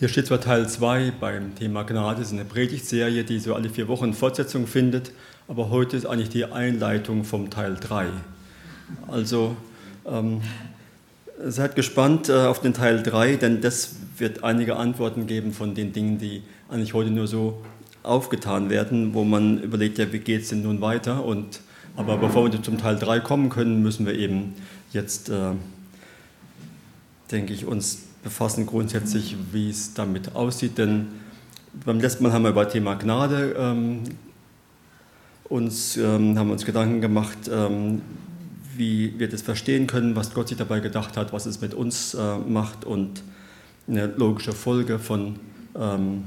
Hier steht zwar Teil 2 beim Thema Gnade, das ist eine Predigtserie, die so alle vier Wochen Fortsetzung findet, aber heute ist eigentlich die Einleitung vom Teil 3. Also ähm, seid gespannt äh, auf den Teil 3, denn das wird einige Antworten geben von den Dingen, die eigentlich heute nur so aufgetan werden, wo man überlegt, ja, wie geht es denn nun weiter? Und, aber bevor wir zum Teil 3 kommen können, müssen wir eben jetzt, äh, denke ich, uns befassen grundsätzlich, wie es damit aussieht. Denn beim letzten Mal haben wir über das Thema Gnade ähm, uns, ähm, haben uns Gedanken gemacht, ähm, wie wir das verstehen können, was Gott sich dabei gedacht hat, was es mit uns äh, macht und eine logische Folge von ähm,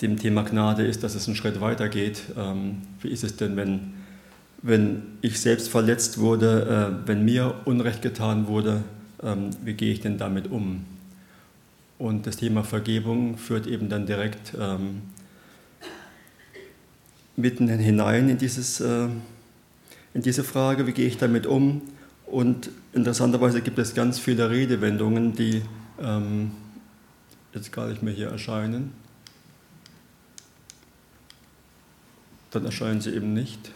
dem Thema Gnade ist, dass es einen Schritt weiter geht. Ähm, wie ist es denn, wenn, wenn ich selbst verletzt wurde, äh, wenn mir Unrecht getan wurde? Ähm, wie gehe ich denn damit um? Und das Thema Vergebung führt eben dann direkt ähm, mitten hinein in, dieses, äh, in diese Frage, wie gehe ich damit um? Und interessanterweise gibt es ganz viele Redewendungen, die ähm, jetzt gar nicht mehr hier erscheinen. Dann erscheinen sie eben nicht.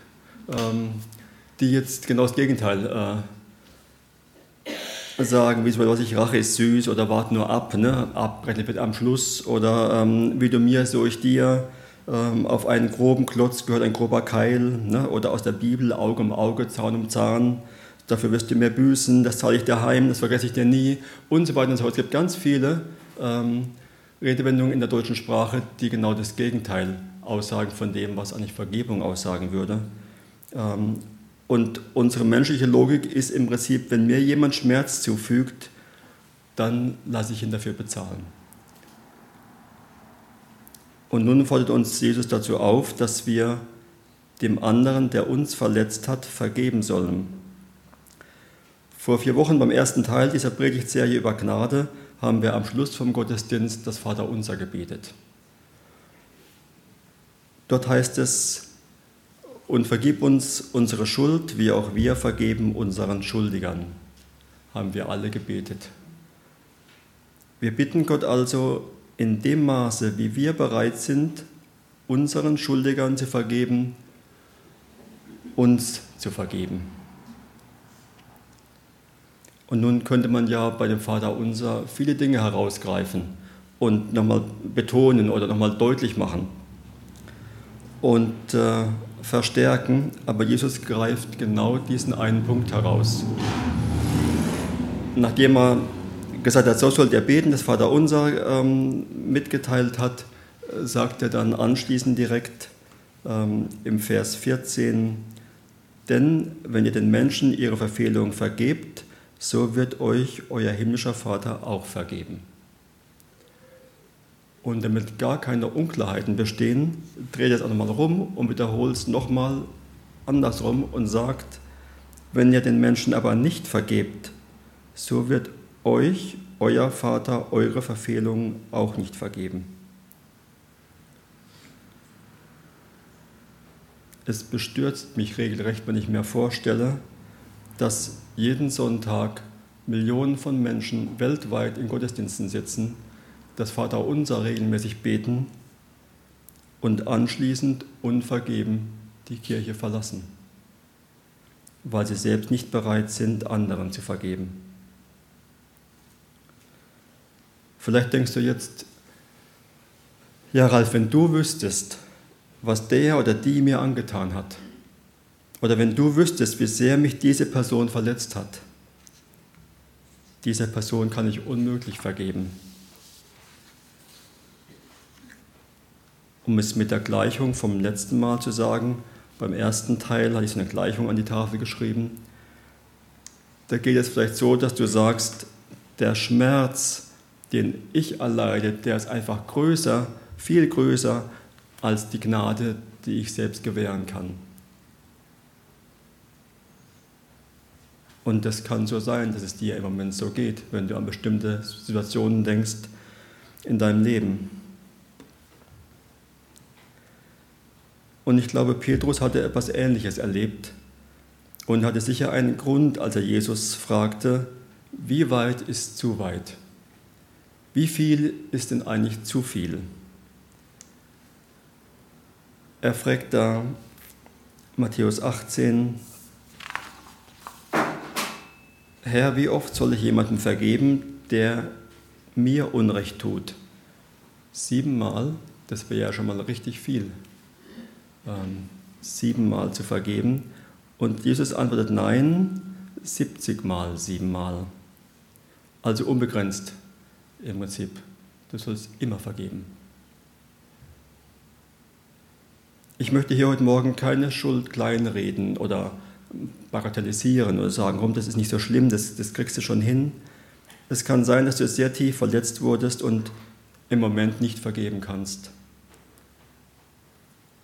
Ähm, die jetzt genau das Gegenteil äh, sagen, wie was ich Rache ist süß oder warte nur ab, ne? abrechnen wird am Schluss oder ähm, wie du mir, so ich dir. Ähm, auf einen groben Klotz gehört ein grober Keil ne? oder aus der Bibel Auge um Auge, Zahn um Zahn. Dafür wirst du mir büßen, das zahle ich dir heim, das vergesse ich dir nie und so weiter und so fort. Es gibt ganz viele ähm, Redewendungen in der deutschen Sprache, die genau das Gegenteil aussagen von dem, was eigentlich Vergebung aussagen würde. Ähm, und unsere menschliche Logik ist im Prinzip, wenn mir jemand Schmerz zufügt, dann lasse ich ihn dafür bezahlen. Und nun fordert uns Jesus dazu auf, dass wir dem anderen, der uns verletzt hat, vergeben sollen. Vor vier Wochen beim ersten Teil dieser Predigtserie über Gnade haben wir am Schluss vom Gottesdienst das Vaterunser gebetet. Dort heißt es, und vergib uns unsere Schuld, wie auch wir vergeben unseren Schuldigern, haben wir alle gebetet. Wir bitten Gott also in dem Maße, wie wir bereit sind, unseren Schuldigern zu vergeben, uns zu vergeben. Und nun könnte man ja bei dem Vater unser viele Dinge herausgreifen und nochmal betonen oder nochmal deutlich machen. Und äh, verstärken, aber Jesus greift genau diesen einen Punkt heraus. Nachdem er gesagt hat, so sollt ihr beten, das Vaterunser ähm, mitgeteilt hat, sagt er dann anschließend direkt ähm, im Vers 14, denn wenn ihr den Menschen ihre Verfehlung vergebt, so wird euch euer himmlischer Vater auch vergeben. Und damit gar keine Unklarheiten bestehen, dreht es auch nochmal rum und wiederholt es nochmal andersrum und sagt, wenn ihr den Menschen aber nicht vergebt, so wird euch euer Vater eure Verfehlungen auch nicht vergeben. Es bestürzt mich regelrecht, wenn ich mir vorstelle, dass jeden Sonntag Millionen von Menschen weltweit in Gottesdiensten sitzen das Vaterunser regelmäßig beten und anschließend unvergeben die Kirche verlassen, weil sie selbst nicht bereit sind, anderen zu vergeben. Vielleicht denkst du jetzt, ja Ralf, wenn du wüsstest, was der oder die mir angetan hat, oder wenn du wüsstest, wie sehr mich diese Person verletzt hat, dieser Person kann ich unmöglich vergeben. Um es mit der Gleichung vom letzten Mal zu sagen, beim ersten Teil hatte ich so eine Gleichung an die Tafel geschrieben. Da geht es vielleicht so, dass du sagst, der Schmerz, den ich erleide, der ist einfach größer, viel größer als die Gnade, die ich selbst gewähren kann. Und das kann so sein, dass es dir im Moment so geht, wenn du an bestimmte Situationen denkst in deinem Leben. Und ich glaube, Petrus hatte etwas Ähnliches erlebt und hatte sicher einen Grund, als er Jesus fragte, wie weit ist zu weit? Wie viel ist denn eigentlich zu viel? Er fragt da Matthäus 18, Herr, wie oft soll ich jemandem vergeben, der mir Unrecht tut? Siebenmal, das wäre ja schon mal richtig viel, ähm, siebenmal zu vergeben. Und Jesus antwortet Nein, 70 Mal, siebenmal. Also unbegrenzt im Prinzip. Du sollst immer vergeben. Ich möchte hier heute Morgen keine Schuld kleinreden oder bagatellisieren oder sagen, komm, das ist nicht so schlimm, das, das kriegst du schon hin. Es kann sein, dass du sehr tief verletzt wurdest und im Moment nicht vergeben kannst.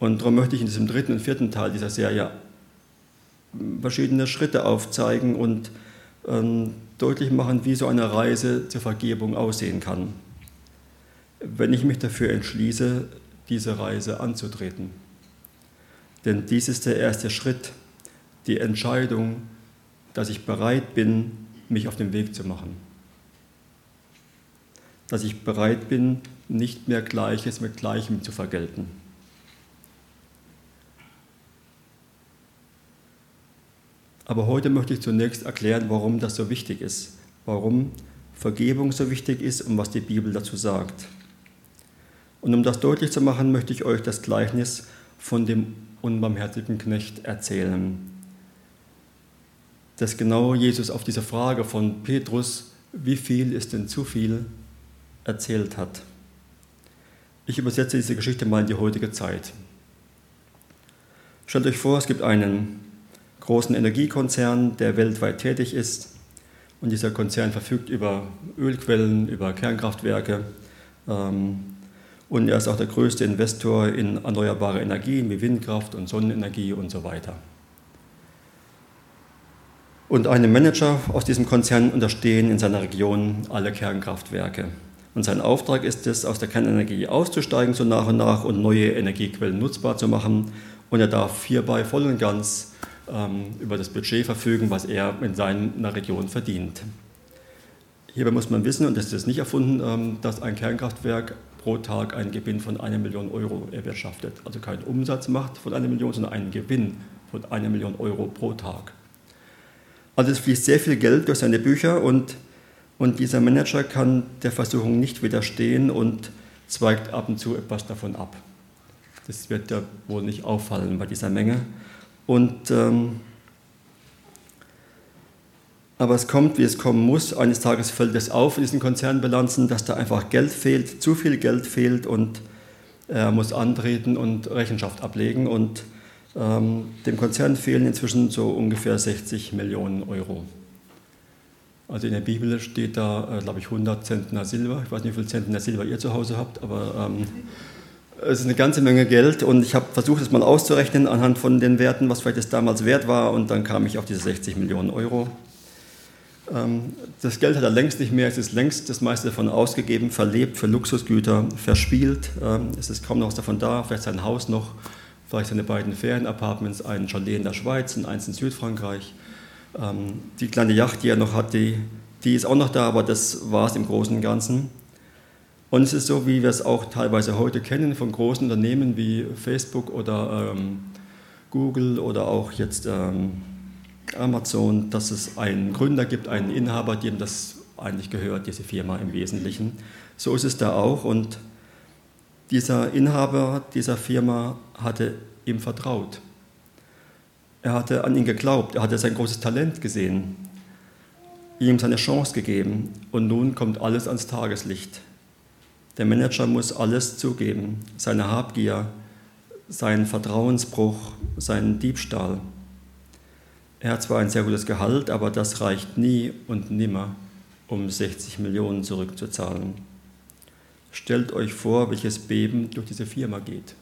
Und darum möchte ich in diesem dritten und vierten Teil dieser Serie verschiedene Schritte aufzeigen und ähm, deutlich machen, wie so eine Reise zur Vergebung aussehen kann, wenn ich mich dafür entschließe, diese Reise anzutreten. Denn dies ist der erste Schritt, die Entscheidung, dass ich bereit bin, mich auf den Weg zu machen. Dass ich bereit bin, nicht mehr Gleiches mit Gleichem zu vergelten. Aber heute möchte ich zunächst erklären, warum das so wichtig ist, warum Vergebung so wichtig ist und was die Bibel dazu sagt. Und um das deutlich zu machen, möchte ich euch das Gleichnis von dem unbarmherzigen Knecht erzählen. Dass genau Jesus auf diese Frage von Petrus, wie viel ist denn zu viel, erzählt hat. Ich übersetze diese Geschichte mal in die heutige Zeit. Stellt euch vor, es gibt einen großen Energiekonzern, der weltweit tätig ist. Und dieser Konzern verfügt über Ölquellen, über Kernkraftwerke, ähm, und er ist auch der größte Investor in erneuerbare Energien wie Windkraft und Sonnenenergie und so weiter. Und einem Manager aus diesem Konzern unterstehen in seiner Region alle Kernkraftwerke. Und sein Auftrag ist es, aus der Kernenergie auszusteigen so nach und nach und neue Energiequellen nutzbar zu machen. Und er darf hierbei voll und ganz über das Budget verfügen, was er in seiner Region verdient. Hierbei muss man wissen, und das ist nicht erfunden, ähm, dass ein Kernkraftwerk pro Tag einen Gewinn von einer Million Euro erwirtschaftet. Also keinen Umsatz macht von einer Million, sondern einen Gewinn von einer Million Euro pro Tag. Also es fließt sehr viel Geld durch seine Bücher und, und dieser Manager kann der Versuchung nicht widerstehen und zweigt ab und zu etwas davon ab. Das wird ja wohl nicht auffallen bei dieser Menge. Und ähm, aber es kommt, wie es kommen muss. Eines Tages fällt es auf in diesen Konzernbilanzen, dass da einfach Geld fehlt, zu viel Geld fehlt und er muss antreten und Rechenschaft ablegen. Und ähm, dem Konzern fehlen inzwischen so ungefähr 60 Millionen Euro. Also in der Bibel steht da, äh, glaube ich, 100 Zentner Silber. Ich weiß nicht, wie viel Zentner Silber ihr zu Hause habt, aber ähm, es ist eine ganze Menge Geld und ich habe versucht, es mal auszurechnen anhand von den Werten, was vielleicht das damals wert war und dann kam ich auf diese 60 Millionen Euro. Ähm, das Geld hat er längst nicht mehr, es ist längst das meiste davon ausgegeben, verlebt für Luxusgüter, verspielt. Ähm, es ist kaum noch was davon da, vielleicht sein Haus noch, vielleicht seine beiden Ferienapartments, ein Chalet in der Schweiz und eins in Südfrankreich. Ähm, die kleine Yacht, die er noch hat, die, die ist auch noch da, aber das war es im Großen und Ganzen. Und es ist so, wie wir es auch teilweise heute kennen von großen Unternehmen wie Facebook oder ähm, Google oder auch jetzt ähm, Amazon, dass es einen Gründer gibt, einen Inhaber, dem das eigentlich gehört, diese Firma im Wesentlichen. So ist es da auch. Und dieser Inhaber dieser Firma hatte ihm vertraut. Er hatte an ihn geglaubt, er hatte sein großes Talent gesehen, ihm seine Chance gegeben. Und nun kommt alles ans Tageslicht. Der Manager muss alles zugeben, seine Habgier, seinen Vertrauensbruch, seinen Diebstahl. Er hat zwar ein sehr gutes Gehalt, aber das reicht nie und nimmer, um 60 Millionen zurückzuzahlen. Stellt euch vor, welches Beben durch diese Firma geht.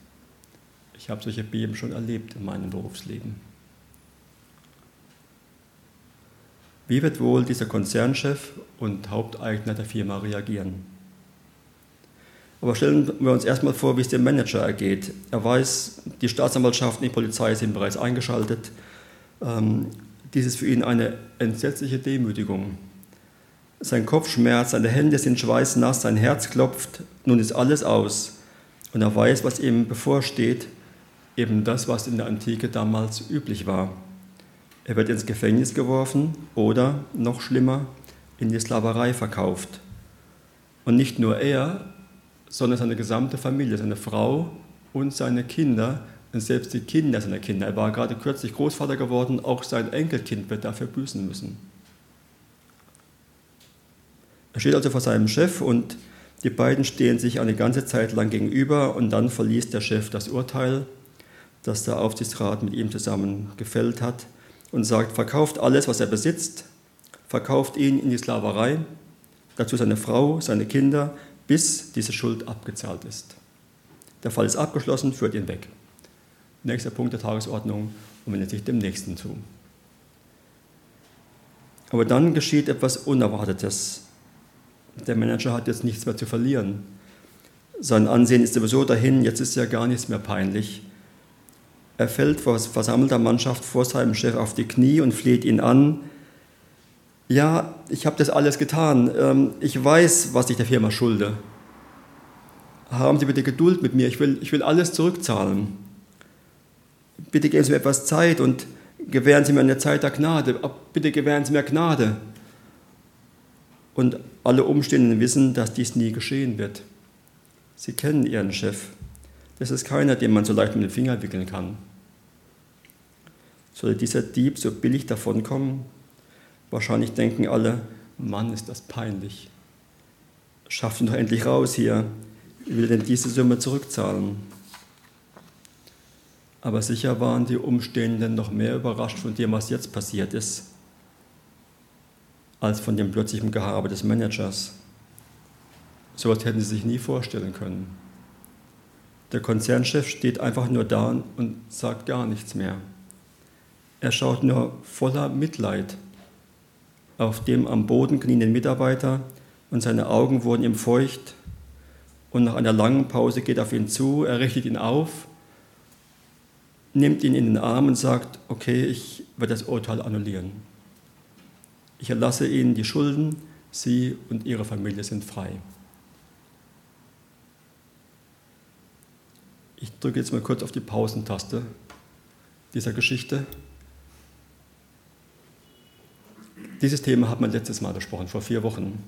Ich habe solche Beben schon erlebt in meinem Berufsleben. Wie wird wohl dieser Konzernchef und Haupteigner der Firma reagieren? Aber stellen wir uns erstmal vor, wie es dem Manager ergeht. Er weiß, die Staatsanwaltschaft und die Polizei sind bereits eingeschaltet. Ähm, dies ist für ihn eine entsetzliche Demütigung. Sein Kopf schmerzt, seine Hände sind schweißnass, sein Herz klopft, nun ist alles aus. Und er weiß, was ihm bevorsteht, eben das, was in der Antike damals üblich war. Er wird ins Gefängnis geworfen oder, noch schlimmer, in die Sklaverei verkauft. Und nicht nur er, sondern seine gesamte Familie, seine Frau und seine Kinder und selbst die Kinder seiner Kinder. Er war gerade kürzlich Großvater geworden, auch sein Enkelkind wird dafür büßen müssen. Er steht also vor seinem Chef und die beiden stehen sich eine ganze Zeit lang gegenüber und dann verliest der Chef das Urteil, das der Aufsichtsrat mit ihm zusammen gefällt hat und sagt, verkauft alles, was er besitzt, verkauft ihn in die Sklaverei, dazu seine Frau, seine Kinder, bis diese Schuld abgezahlt ist. Der Fall ist abgeschlossen, führt ihn weg. Nächster Punkt der Tagesordnung und wendet sich dem nächsten zu. Aber dann geschieht etwas Unerwartetes. Der Manager hat jetzt nichts mehr zu verlieren. Sein Ansehen ist sowieso dahin, jetzt ist ja gar nichts mehr peinlich. Er fällt vor versammelter Mannschaft vor seinem Chef auf die Knie und fleht ihn an. Ja, ich habe das alles getan. Ähm, ich weiß, was ich der Firma schulde. Haben Sie bitte Geduld mit mir. Ich will, ich will alles zurückzahlen. Bitte geben Sie mir etwas Zeit und gewähren Sie mir eine Zeit der Gnade. Bitte gewähren Sie mir Gnade. Und alle Umstehenden wissen, dass dies nie geschehen wird. Sie kennen Ihren Chef. Das ist keiner, den man so leicht mit dem Finger wickeln kann. Sollte dieser Dieb so billig davonkommen? Wahrscheinlich denken alle, Mann, ist das peinlich. Schafft ihn doch endlich raus hier. Wie will denn diese Summe zurückzahlen? Aber sicher waren die Umstehenden noch mehr überrascht von dem, was jetzt passiert ist als von dem plötzlichen Gehabe des Managers. So etwas hätten sie sich nie vorstellen können. Der Konzernchef steht einfach nur da und sagt gar nichts mehr. Er schaut nur voller Mitleid auf dem am Boden knienden Mitarbeiter und seine Augen wurden ihm feucht. Und nach einer langen Pause geht er auf ihn zu, er richtet ihn auf, nimmt ihn in den Arm und sagt, okay, ich werde das Urteil annullieren. Ich erlasse Ihnen die Schulden, Sie und Ihre Familie sind frei. Ich drücke jetzt mal kurz auf die Pausentaste dieser Geschichte. Dieses Thema hat man letztes Mal besprochen, vor vier Wochen.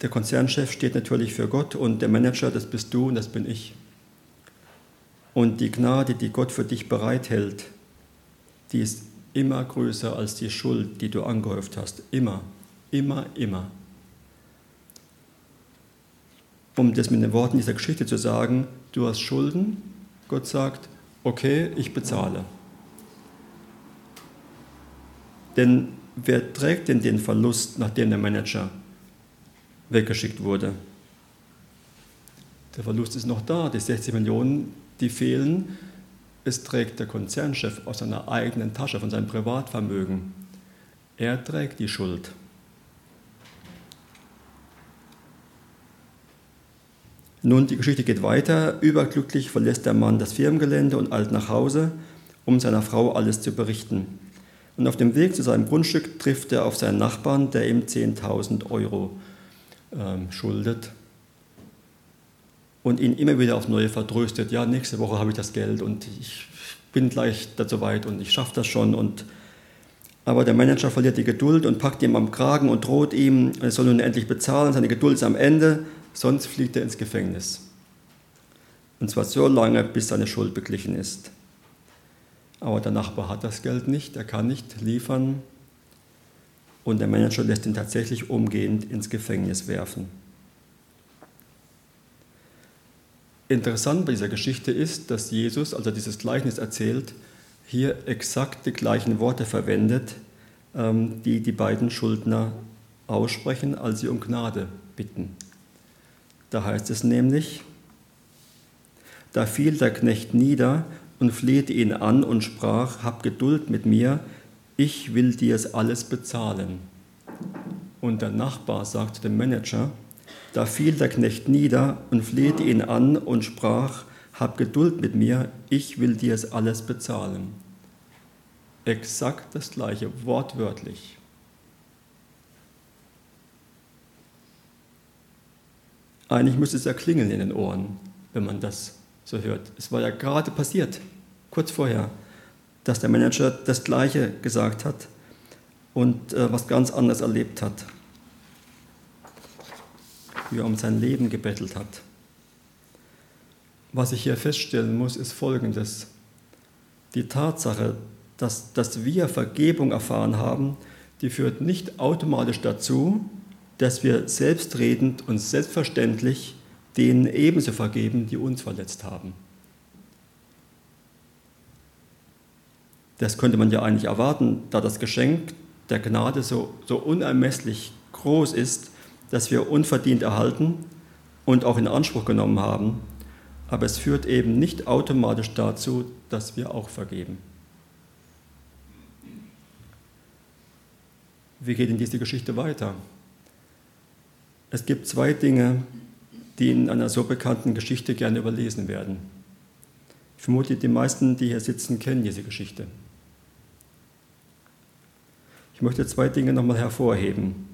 Der Konzernchef steht natürlich für Gott und der Manager, das bist du und das bin ich. Und die Gnade, die Gott für dich bereithält, die ist immer größer als die Schuld, die du angehäuft hast. Immer, immer, immer. Um das mit den Worten dieser Geschichte zu sagen, du hast Schulden, Gott sagt, okay, ich bezahle. Denn wer trägt denn den Verlust, nachdem der Manager weggeschickt wurde? Der Verlust ist noch da, die 60 Millionen, die fehlen es trägt der Konzernchef aus seiner eigenen Tasche, von seinem Privatvermögen. Er trägt die Schuld. Nun, die Geschichte geht weiter. Überglücklich verlässt der Mann das Firmengelände und eilt nach Hause, um seiner Frau alles zu berichten. Und auf dem Weg zu seinem Grundstück trifft er auf seinen Nachbarn, der ihm 10.000 Euro ähm, schuldet und ihn immer wieder aufs Neue vertröstet, ja, nächste Woche habe ich das Geld und ich bin gleich dazu weit und ich schaffe das schon. Und, aber der Manager verliert die Geduld und packt ihm am Kragen und droht ihm, er soll nun endlich bezahlen, seine Geduld ist am Ende, sonst fliegt er ins Gefängnis. Und zwar so lange, bis seine Schuld beglichen ist. Aber der Nachbar hat das Geld nicht, er kann nicht liefern und der Manager lässt ihn tatsächlich umgehend ins Gefängnis werfen. Interessant bei dieser Geschichte ist, dass Jesus, als er dieses Gleichnis erzählt, hier exakt die gleichen Worte verwendet, ähm, die die beiden Schuldner aussprechen, als sie um Gnade bitten. Da heißt es nämlich, da fiel der Knecht nieder und flehte ihn an und sprach, hab Geduld mit mir, ich will dir es alles bezahlen. Und der Nachbar sagte dem Manager, da fiel der Knecht nieder und flehte ihn an und sprach, hab Geduld mit mir, ich will dir es alles bezahlen. Exakt das gleiche, wortwörtlich. Eigentlich müsste es ja klingeln in den Ohren, wenn man das so hört. Es war ja gerade passiert, kurz vorher, dass der Manager das Gleiche gesagt hat und äh, was ganz anderes erlebt hat, wie er um sein Leben gebettelt hat. Was ich hier feststellen muss, ist Folgendes. Die Tatsache, dass, dass wir Vergebung erfahren haben, die führt nicht automatisch dazu, dass wir selbstredend und selbstverständlich denen ebenso vergeben, die uns verletzt haben. Das könnte man ja eigentlich erwarten, da das Geschenk der Gnade so, so unermesslich groß ist, dass wir unverdient erhalten und auch in Anspruch genommen haben. Aber es führt eben nicht automatisch dazu, dass wir auch vergeben. Wie geht denn diese Geschichte weiter? Es gibt zwei Dinge, die in einer so bekannten Geschichte gerne überlesen werden. Ich vermute, die meisten, die hier sitzen, kennen diese Geschichte. Ich möchte zwei Dinge nochmal hervorheben.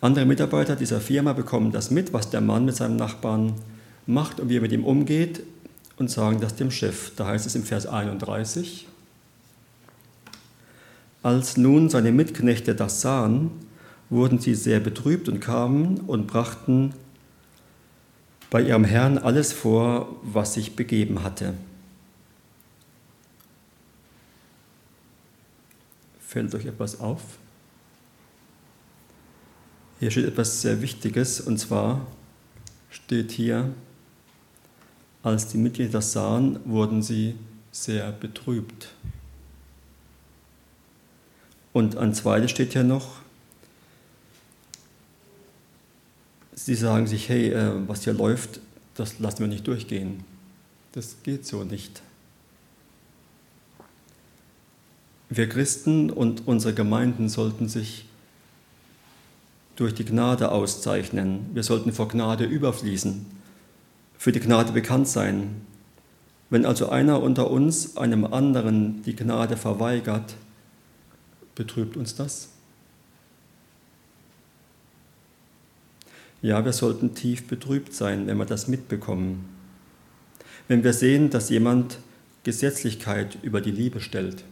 Andere Mitarbeiter dieser Firma bekommen das mit, was der Mann mit seinem Nachbarn macht und wie er mit ihm umgeht und sagen das dem Chef. Da heißt es im Vers 31, als nun seine Mitknechte das sahen, wurden sie sehr betrübt und kamen und brachten bei ihrem Herrn alles vor, was sich begeben hatte. Fällt euch etwas auf? Hier steht etwas sehr Wichtiges, und zwar steht hier, als die Mitglieder das sahen, wurden sie sehr betrübt. Und an zweites steht hier noch, sie sagen sich, hey, äh, was hier läuft, das lassen wir nicht durchgehen. Das geht so nicht. Wir Christen und unsere Gemeinden sollten sich durch die Gnade auszeichnen. Wir sollten vor Gnade überfließen, für die Gnade bekannt sein. Wenn also einer unter uns einem anderen die Gnade verweigert, betrübt uns das? Ja, wir sollten tief betrübt sein, wenn wir das mitbekommen. Wenn wir sehen, dass jemand Gesetzlichkeit über die Liebe stellt,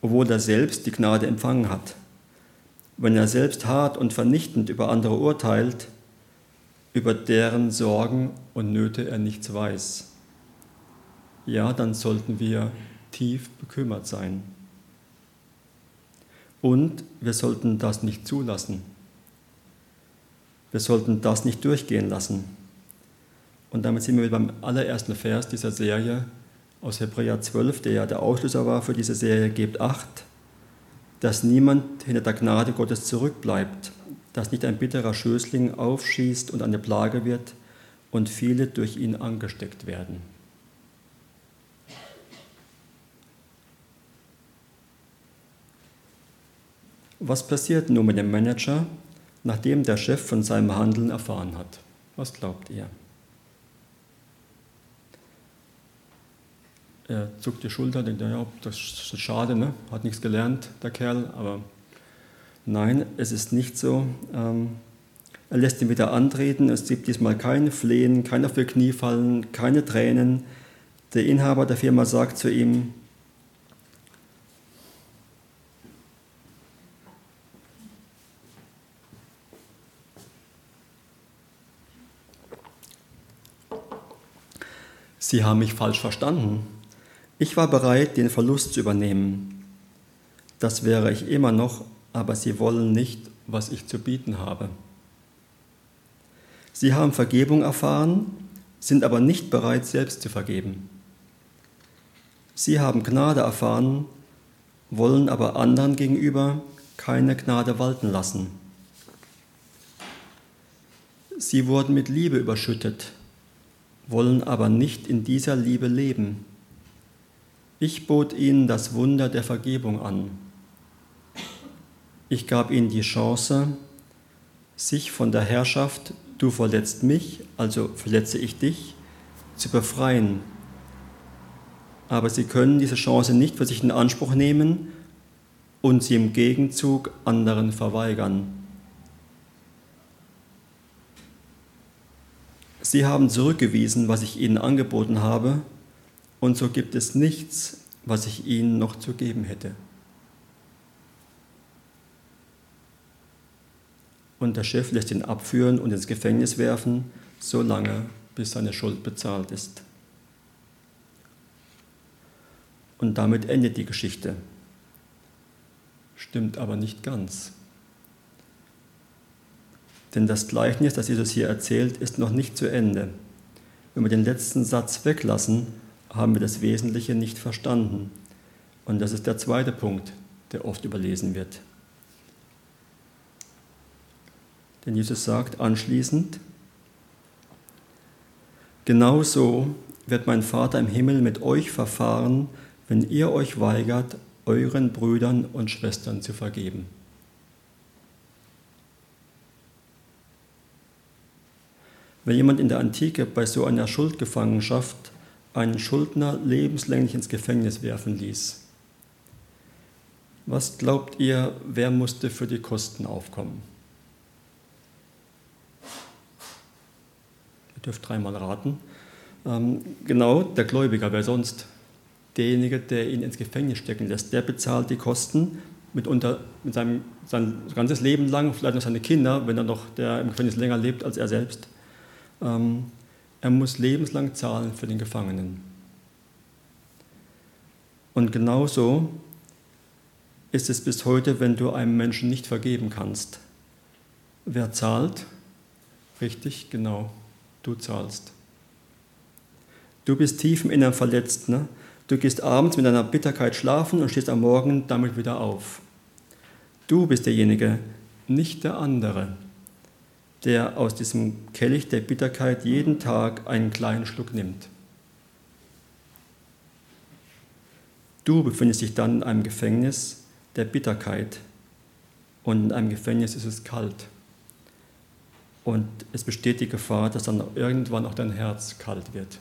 obwohl er selbst die Gnade empfangen hat. Wenn er selbst hart und vernichtend über andere urteilt, über deren Sorgen und Nöte er nichts weiß. Ja, dann sollten wir tief bekümmert sein. Und wir sollten das nicht zulassen. Wir sollten das nicht durchgehen lassen. Und damit sind wir beim allerersten Vers dieser Serie aus Hebräer 12, der ja der Auslöser war für diese Serie, gebt acht, dass niemand hinter der Gnade Gottes zurückbleibt, dass nicht ein bitterer Schößling aufschießt und eine Plage wird und viele durch ihn angesteckt werden. Was passiert nun mit dem Manager, nachdem der Chef von seinem Handeln erfahren hat. Was glaubt ihr? Er zuckt die Schulter, denkt, ja, das ist schade, ne? hat nichts gelernt, der Kerl, aber nein, es ist nicht so. Ähm, er lässt ihn wieder antreten, es gibt diesmal kein Flehen, kein auf die Knie fallen, keine Tränen. Der Inhaber der Firma sagt zu ihm, Sie haben mich falsch verstanden. Ich war bereit, den Verlust zu übernehmen. Das wäre ich immer noch, aber Sie wollen nicht, was ich zu bieten habe. Sie haben Vergebung erfahren, sind aber nicht bereit, selbst zu vergeben. Sie haben Gnade erfahren, wollen aber anderen gegenüber keine Gnade walten lassen. Sie wurden mit Liebe überschüttet, wollen aber nicht in dieser Liebe leben. Ich bot ihnen das Wunder der Vergebung an. Ich gab ihnen die Chance, sich von der Herrschaft, du verletzt mich, also verletze ich dich, zu befreien. Aber sie können diese Chance nicht für sich in Anspruch nehmen und sie im Gegenzug anderen verweigern. Sie haben zurückgewiesen, was ich ihnen angeboten habe, und so gibt es nichts, was ich ihnen noch zu geben hätte. Und der Chef lässt ihn abführen und ins Gefängnis werfen, so lange, bis seine Schuld bezahlt ist. Und damit endet die Geschichte. Stimmt aber nicht ganz. Denn das Gleichnis, das Jesus hier erzählt, ist noch nicht zu Ende. Wenn wir den letzten Satz weglassen, haben wir das Wesentliche nicht verstanden. Und das ist der zweite Punkt, der oft überlesen wird. Denn Jesus sagt anschließend, genauso wird mein Vater im Himmel mit euch verfahren, wenn ihr euch weigert, euren Brüdern und Schwestern zu vergeben. Wenn jemand in der Antike bei so einer Schuldgefangenschaft einen Schuldner lebenslänglich ins Gefängnis werfen ließ, was glaubt ihr, wer musste für die Kosten aufkommen? Ihr dürft dreimal raten. Ähm, genau, der Gläubiger, wer sonst? Derjenige, der ihn ins Gefängnis stecken lässt, der bezahlt die Kosten mitunter mit seinem sein ganzes Leben lang, vielleicht noch seine Kinder, wenn er noch der im Gefängnis länger lebt als er selbst. Ähm, er muss lebenslang zahlen für den Gefangenen. Und genauso ist es bis heute, wenn du einem Menschen nicht vergeben kannst. Wer zahlt? Richtig, genau, du zahlst. Du bist tief im Innern verletzt. Ne? Du gehst abends mit deiner Bitterkeit schlafen und stehst am Morgen damit wieder auf. Du bist derjenige, nicht der andere der aus diesem Kelch der Bitterkeit jeden Tag einen kleinen Schluck nimmt. Du befindest dich dann in einem Gefängnis der Bitterkeit und in einem Gefängnis ist es kalt. Und es besteht die Gefahr, dass dann irgendwann auch dein Herz kalt wird.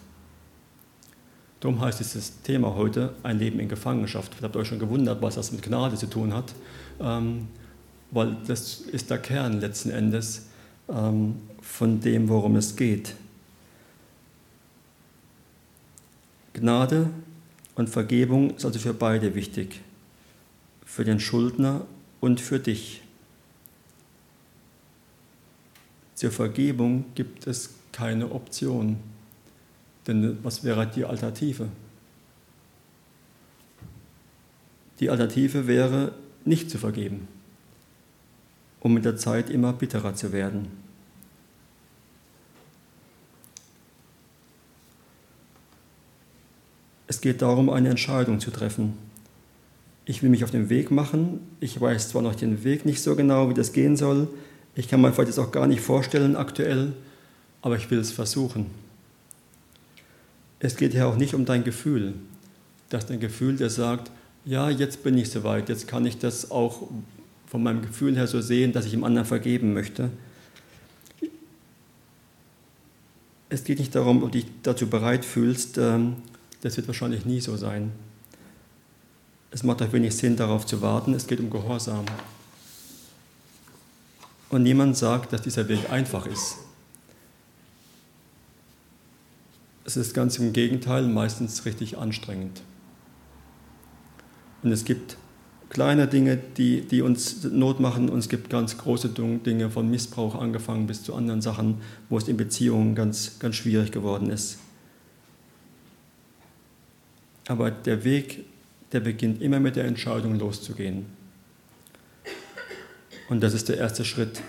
Darum heißt dieses Thema heute ein Leben in Gefangenschaft. Ihr habt euch schon gewundert, was das mit Gnade zu tun hat, ähm, weil das ist der Kern letzten Endes von dem, worum es geht. Gnade und Vergebung ist also für beide wichtig, für den Schuldner und für dich. Zur Vergebung gibt es keine Option, denn was wäre die Alternative? Die Alternative wäre, nicht zu vergeben, um mit der Zeit immer bitterer zu werden. Es geht darum, eine Entscheidung zu treffen. Ich will mich auf den Weg machen. Ich weiß zwar noch den Weg nicht so genau, wie das gehen soll. Ich kann mir vielleicht das auch gar nicht vorstellen aktuell, aber ich will es versuchen. Es geht ja auch nicht um dein Gefühl, dass dein Gefühl, der sagt, ja, jetzt bin ich soweit, jetzt kann ich das auch von meinem Gefühl her so sehen, dass ich dem anderen vergeben möchte. Es geht nicht darum, ob du dich dazu bereit fühlst, ähm, das wird wahrscheinlich nie so sein. Es macht auch wenig Sinn, darauf zu warten. Es geht um Gehorsam. Und niemand sagt, dass dieser Weg einfach ist. Es ist ganz im Gegenteil meistens richtig anstrengend. Und es gibt kleine Dinge, die, die uns Not machen, und es gibt ganz große Dinge, von Missbrauch angefangen bis zu anderen Sachen, wo es in Beziehungen ganz, ganz schwierig geworden ist. Aber der Weg, der beginnt immer mit der Entscheidung loszugehen. Und das ist der erste Schritt.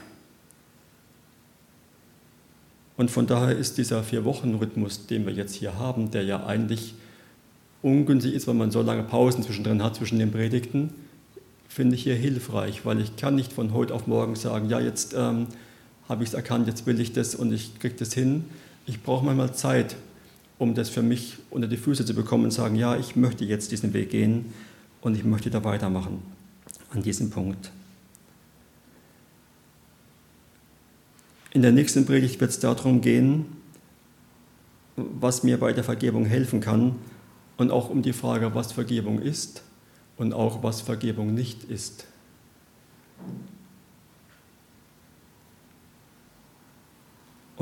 Und von daher ist dieser Vier-Wochen-Rhythmus, den wir jetzt hier haben, der ja eigentlich ungünstig ist, weil man so lange Pausen zwischendrin hat zwischen den Predigten, finde ich hier hilfreich, weil ich kann nicht von heute auf morgen sagen, ja, jetzt ähm, habe ich es erkannt, jetzt will ich das und ich kriege das hin. Ich brauche manchmal Zeit, um das für mich unter die Füße zu bekommen und sagen, ja, ich möchte jetzt diesen Weg gehen und ich möchte da weitermachen an diesem Punkt. In der nächsten Predigt wird es darum gehen, was mir bei der Vergebung helfen kann und auch um die Frage, was Vergebung ist und auch was Vergebung nicht ist.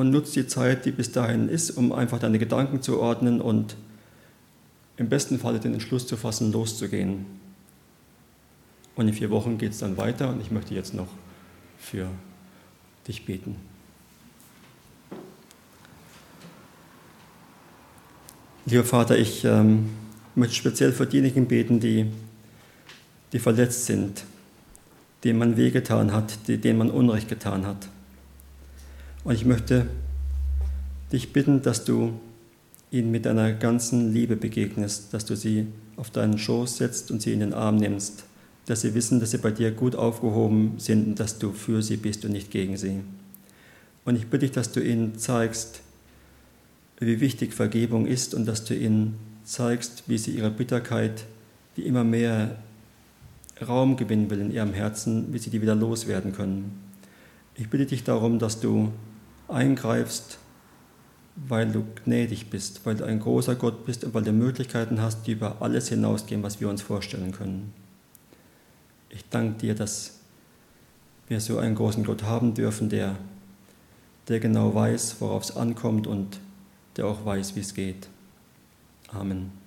Und nutz die Zeit, die bis dahin ist, um einfach deine Gedanken zu ordnen und im besten Falle den Entschluss zu fassen, loszugehen. Und in vier Wochen geht es dann weiter und ich möchte jetzt noch für dich beten. Lieber Vater, ich ähm, möchte speziell für diejenigen beten, die, die verletzt sind, denen man wehgetan hat, denen man Unrecht getan hat. Und ich möchte dich bitten, dass du ihnen mit deiner ganzen Liebe begegnest, dass du sie auf deinen Schoß setzt und sie in den Arm nimmst, dass sie wissen, dass sie bei dir gut aufgehoben sind und dass du für sie bist und nicht gegen sie. Und ich bitte dich, dass du ihnen zeigst, wie wichtig Vergebung ist und dass du ihnen zeigst, wie sie ihre Bitterkeit, die immer mehr Raum gewinnen will in ihrem Herzen, wie sie die wieder loswerden können. Ich bitte dich darum, dass du eingreifst weil du gnädig bist, weil du ein großer Gott bist und weil du Möglichkeiten hast, die über alles hinausgehen, was wir uns vorstellen können. Ich danke dir, dass wir so einen großen Gott haben dürfen, der, der genau weiß, worauf es ankommt und der auch weiß, wie es geht. Amen.